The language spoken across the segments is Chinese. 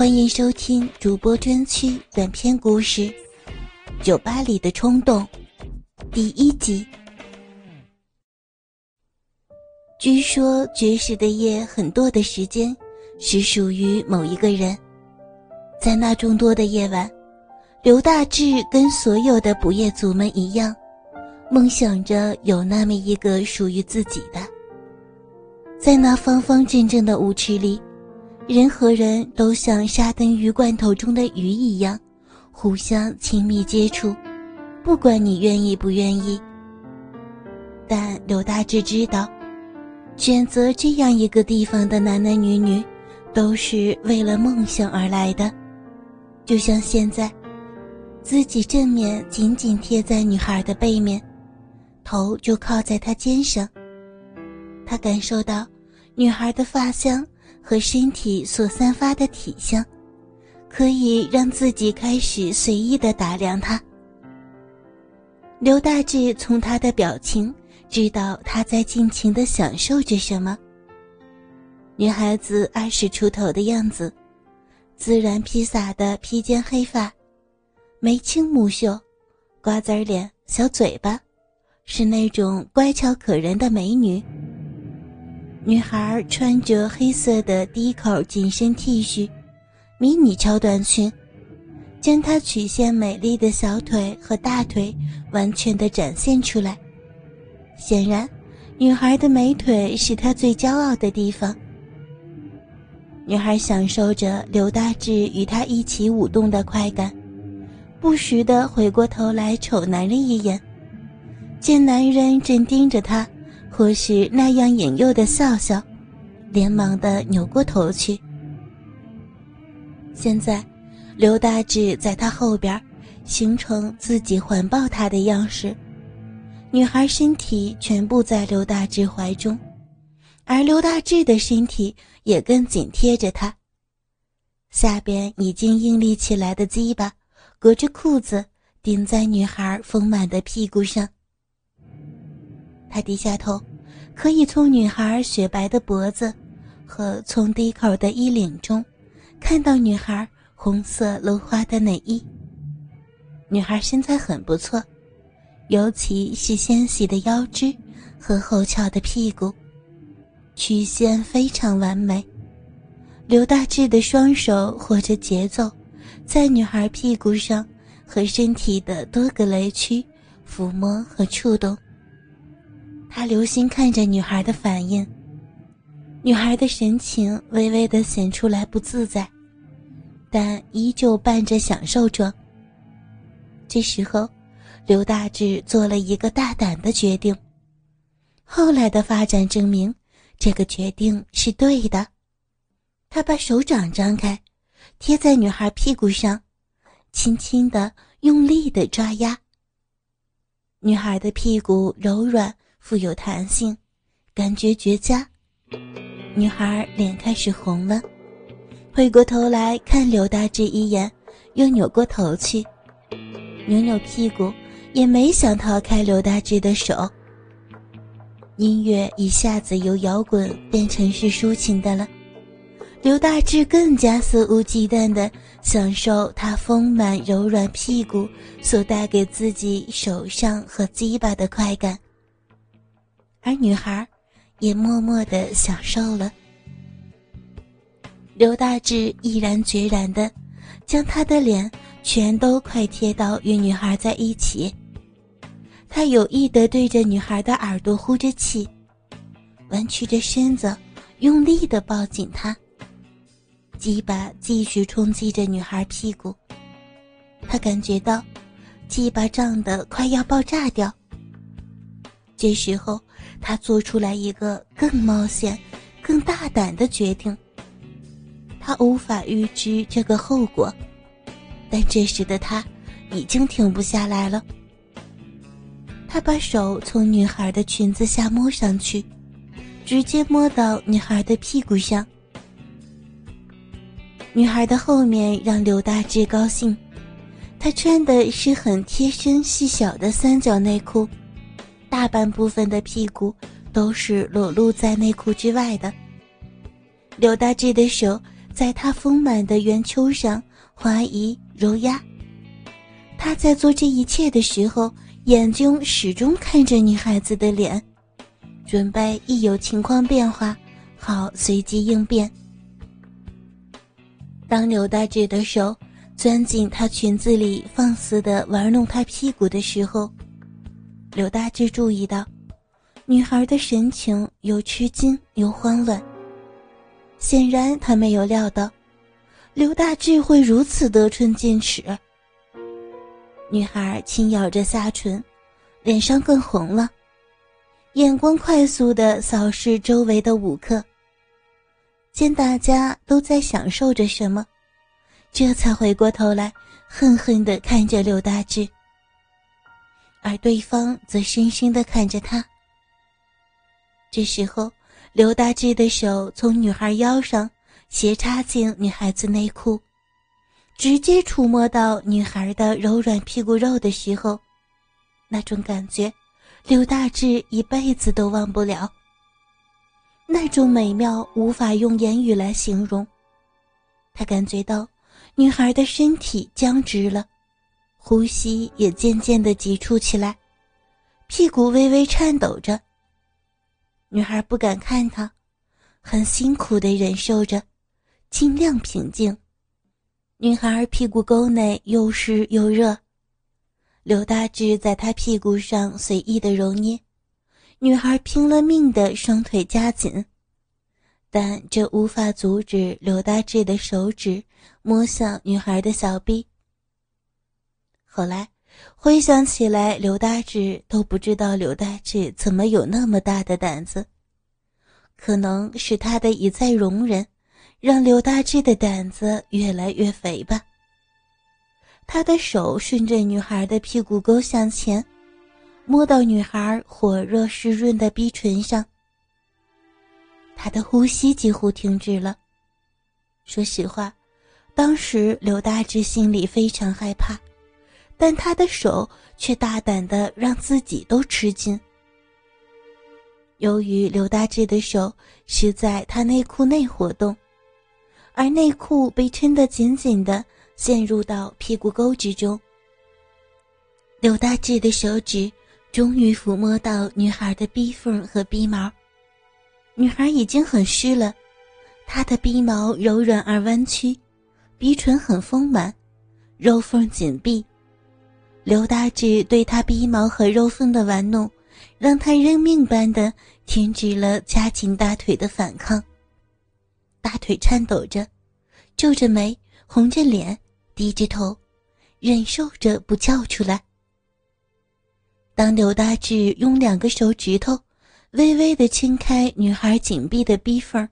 欢迎收听主播专区短篇故事《酒吧里的冲动》第一集。据说绝食的夜很多的时间是属于某一个人，在那众多的夜晚，刘大志跟所有的不夜族们一样，梦想着有那么一个属于自己的，在那方方正正的舞池里。人和人都像沙丁鱼罐头中的鱼一样，互相亲密接触，不管你愿意不愿意。但刘大志知道，选择这样一个地方的男男女女，都是为了梦想而来的。就像现在，自己正面紧紧贴在女孩的背面，头就靠在她肩上，他感受到女孩的发香。和身体所散发的体香，可以让自己开始随意的打量他。刘大志从他的表情知道他在尽情的享受着什么。女孩子二十出头的样子，自然披洒的披肩黑发，眉清目秀，瓜子脸，小嘴巴，是那种乖巧可人的美女。女孩穿着黑色的低口紧身 T 恤，迷你超短裙，将她曲线美丽的小腿和大腿完全的展现出来。显然，女孩的美腿是她最骄傲的地方。女孩享受着刘大志与她一起舞动的快感，不时的回过头来瞅男人一眼，见男人正盯着她。或是那样引诱的笑笑，连忙的扭过头去。现在，刘大志在他后边，形成自己环抱他的样式。女孩身体全部在刘大志怀中，而刘大志的身体也更紧贴着他。下边已经硬立起来的鸡巴，隔着裤子顶在女孩丰满的屁股上。他低下头，可以从女孩雪白的脖子和从低口的衣领中，看到女孩红色镂花的内衣。女孩身材很不错，尤其是纤细的腰肢和后翘的屁股，曲线非常完美。刘大志的双手或着节奏，在女孩屁股上和身体的多个雷区抚摸和触动。他留心看着女孩的反应，女孩的神情微微的显出来不自在，但依旧扮着享受着。这时候，刘大志做了一个大胆的决定。后来的发展证明，这个决定是对的。他把手掌张开，贴在女孩屁股上，轻轻的、用力的抓压。女孩的屁股柔软。富有弹性，感觉绝佳。女孩脸开始红了，回过头来看刘大志一眼，又扭过头去，扭扭屁股，也没想逃开刘大志的手。音乐一下子由摇滚变成是抒情的了，刘大志更加肆无忌惮地享受他丰满柔软屁股所带给自己手上和鸡巴的快感。而女孩也默默的享受了。刘大志毅然决然的将他的脸全都快贴到与女孩在一起，他有意的对着女孩的耳朵呼着气，弯曲着身子，用力的抱紧她。鸡巴继续冲击着女孩屁股，他感觉到鸡巴胀得快要爆炸掉。这时候，他做出来一个更冒险、更大胆的决定。他无法预知这个后果，但这时的他已经停不下来了。他把手从女孩的裙子下摸上去，直接摸到女孩的屁股上。女孩的后面让刘大志高兴，她穿的是很贴身、细小的三角内裤。大半部分的屁股都是裸露在内裤之外的。刘大志的手在她丰满的圆丘上滑移揉压。他在做这一切的时候，眼睛始终看着女孩子的脸，准备一有情况变化，好随机应变。当刘大志的手钻进她裙子里，放肆的玩弄她屁股的时候，刘大志注意到，女孩的神情有吃惊，有慌乱。显然，他没有料到，刘大志会如此得寸进尺。女孩轻咬着下唇，脸上更红了，眼光快速的扫视周围的舞客。见大家都在享受着什么，这才回过头来，恨恨的看着刘大志。而对方则深深的看着他。这时候，刘大志的手从女孩腰上斜插进女孩子内裤，直接触摸到女孩的柔软屁股肉的时候，那种感觉，刘大志一辈子都忘不了。那种美妙无法用言语来形容。他感觉到女孩的身体僵直了。呼吸也渐渐的急促起来，屁股微微颤抖着。女孩不敢看他，很辛苦的忍受着，尽量平静。女孩屁股沟内又湿又热，刘大志在她屁股上随意的揉捏，女孩拼了命的双腿夹紧，但这无法阻止刘大志的手指摸向女孩的小臂。后来回想起来，刘大志都不知道刘大志怎么有那么大的胆子，可能是他的一再容忍，让刘大志的胆子越来越肥吧。他的手顺着女孩的屁股沟向前，摸到女孩火热湿润的逼唇上，他的呼吸几乎停止了。说实话，当时刘大志心里非常害怕。但他的手却大胆的让自己都吃惊。由于刘大志的手是在他内裤内活动，而内裤被撑得紧紧的，陷入到屁股沟之中。刘大志的手指终于抚摸到女孩的逼缝和逼毛，女孩已经很湿了，她的逼毛柔软而弯曲，鼻唇很丰满，肉缝紧闭。刘大志对他鼻毛和肉缝的玩弄，让他认命般的停止了夹紧大腿的反抗。大腿颤抖着，皱着眉，红着脸，低着头，忍受着不叫出来。当刘大志用两个手指头微微的轻开女孩紧闭的逼缝，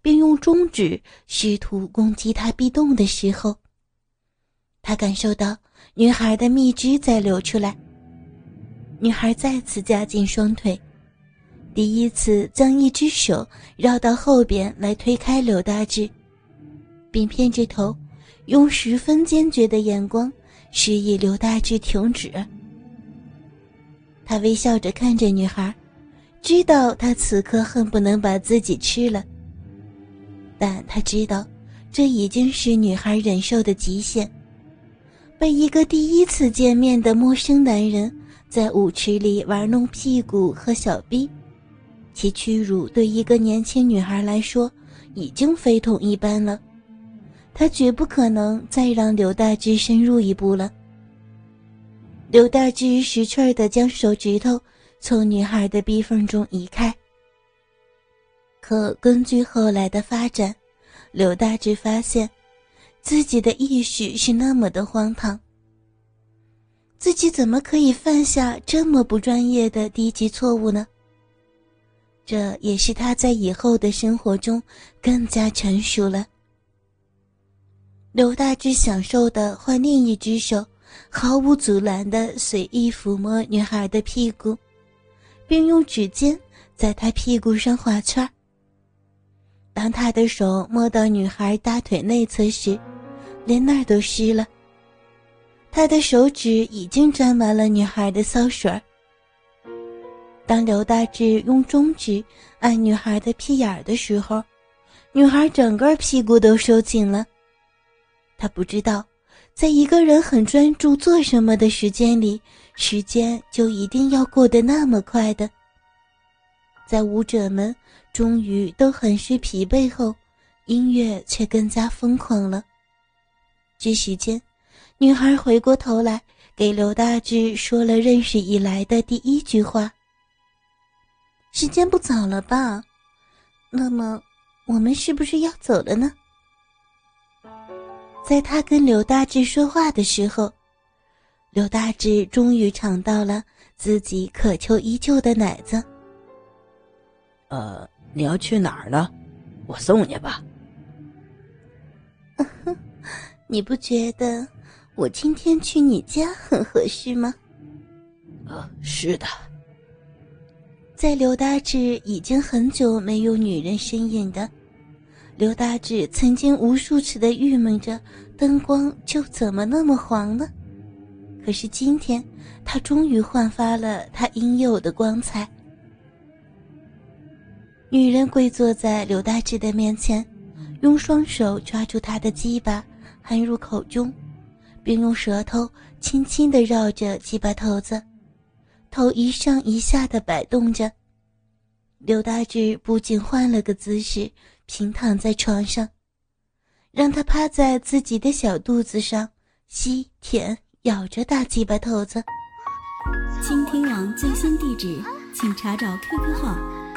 并用中指试图攻击她逼洞的时候，他感受到。女孩的蜜汁在流出来。女孩再次夹紧双腿，第一次将一只手绕到后边来推开刘大志，并偏着头，用十分坚决的眼光示意刘大志停止。他微笑着看着女孩，知道她此刻恨不能把自己吃了，但他知道这已经是女孩忍受的极限。被一个第一次见面的陌生男人在舞池里玩弄屁股和小臂，其屈辱对一个年轻女孩来说已经非同一般了。她绝不可能再让刘大志深入一步了。刘大志识趣的将手指头从女孩的逼缝中移开。可根据后来的发展，刘大志发现。自己的意识是那么的荒唐，自己怎么可以犯下这么不专业的低级错误呢？这也是他在以后的生活中更加成熟了。刘大志享受的换另一只手，毫无阻拦的随意抚摸女孩的屁股，并用指尖在她屁股上画圈。当他的手摸到女孩大腿内侧时，连那儿都湿了。他的手指已经沾满了女孩的骚水。当刘大志用中指按女孩的屁眼儿的时候，女孩整个屁股都收紧了。她不知道，在一个人很专注做什么的时间里，时间就一定要过得那么快的。在舞者们终于都很是疲惫后，音乐却更加疯狂了。这时间，女孩回过头来给刘大志说了认识以来的第一句话：“时间不早了吧？那么，我们是不是要走了呢？”在他跟刘大志说话的时候，刘大志终于尝到了自己渴求已久的奶子。呃，你要去哪儿呢？我送你吧。你不觉得我今天去你家很合适吗？啊，是的。在刘大志已经很久没有女人身影的。刘大志曾经无数次的郁闷着，灯光就怎么那么黄呢？可是今天，他终于焕发了他应有的光彩。女人跪坐在刘大志的面前，用双手抓住他的鸡巴，含入口中，并用舌头轻轻的绕着鸡巴头子，头一上一下的摆动着。刘大志不仅换了个姿势。平躺在床上，让他趴在自己的小肚子上吸舔咬着大鸡巴头子。倾听网最新地址，请查找 QQ 号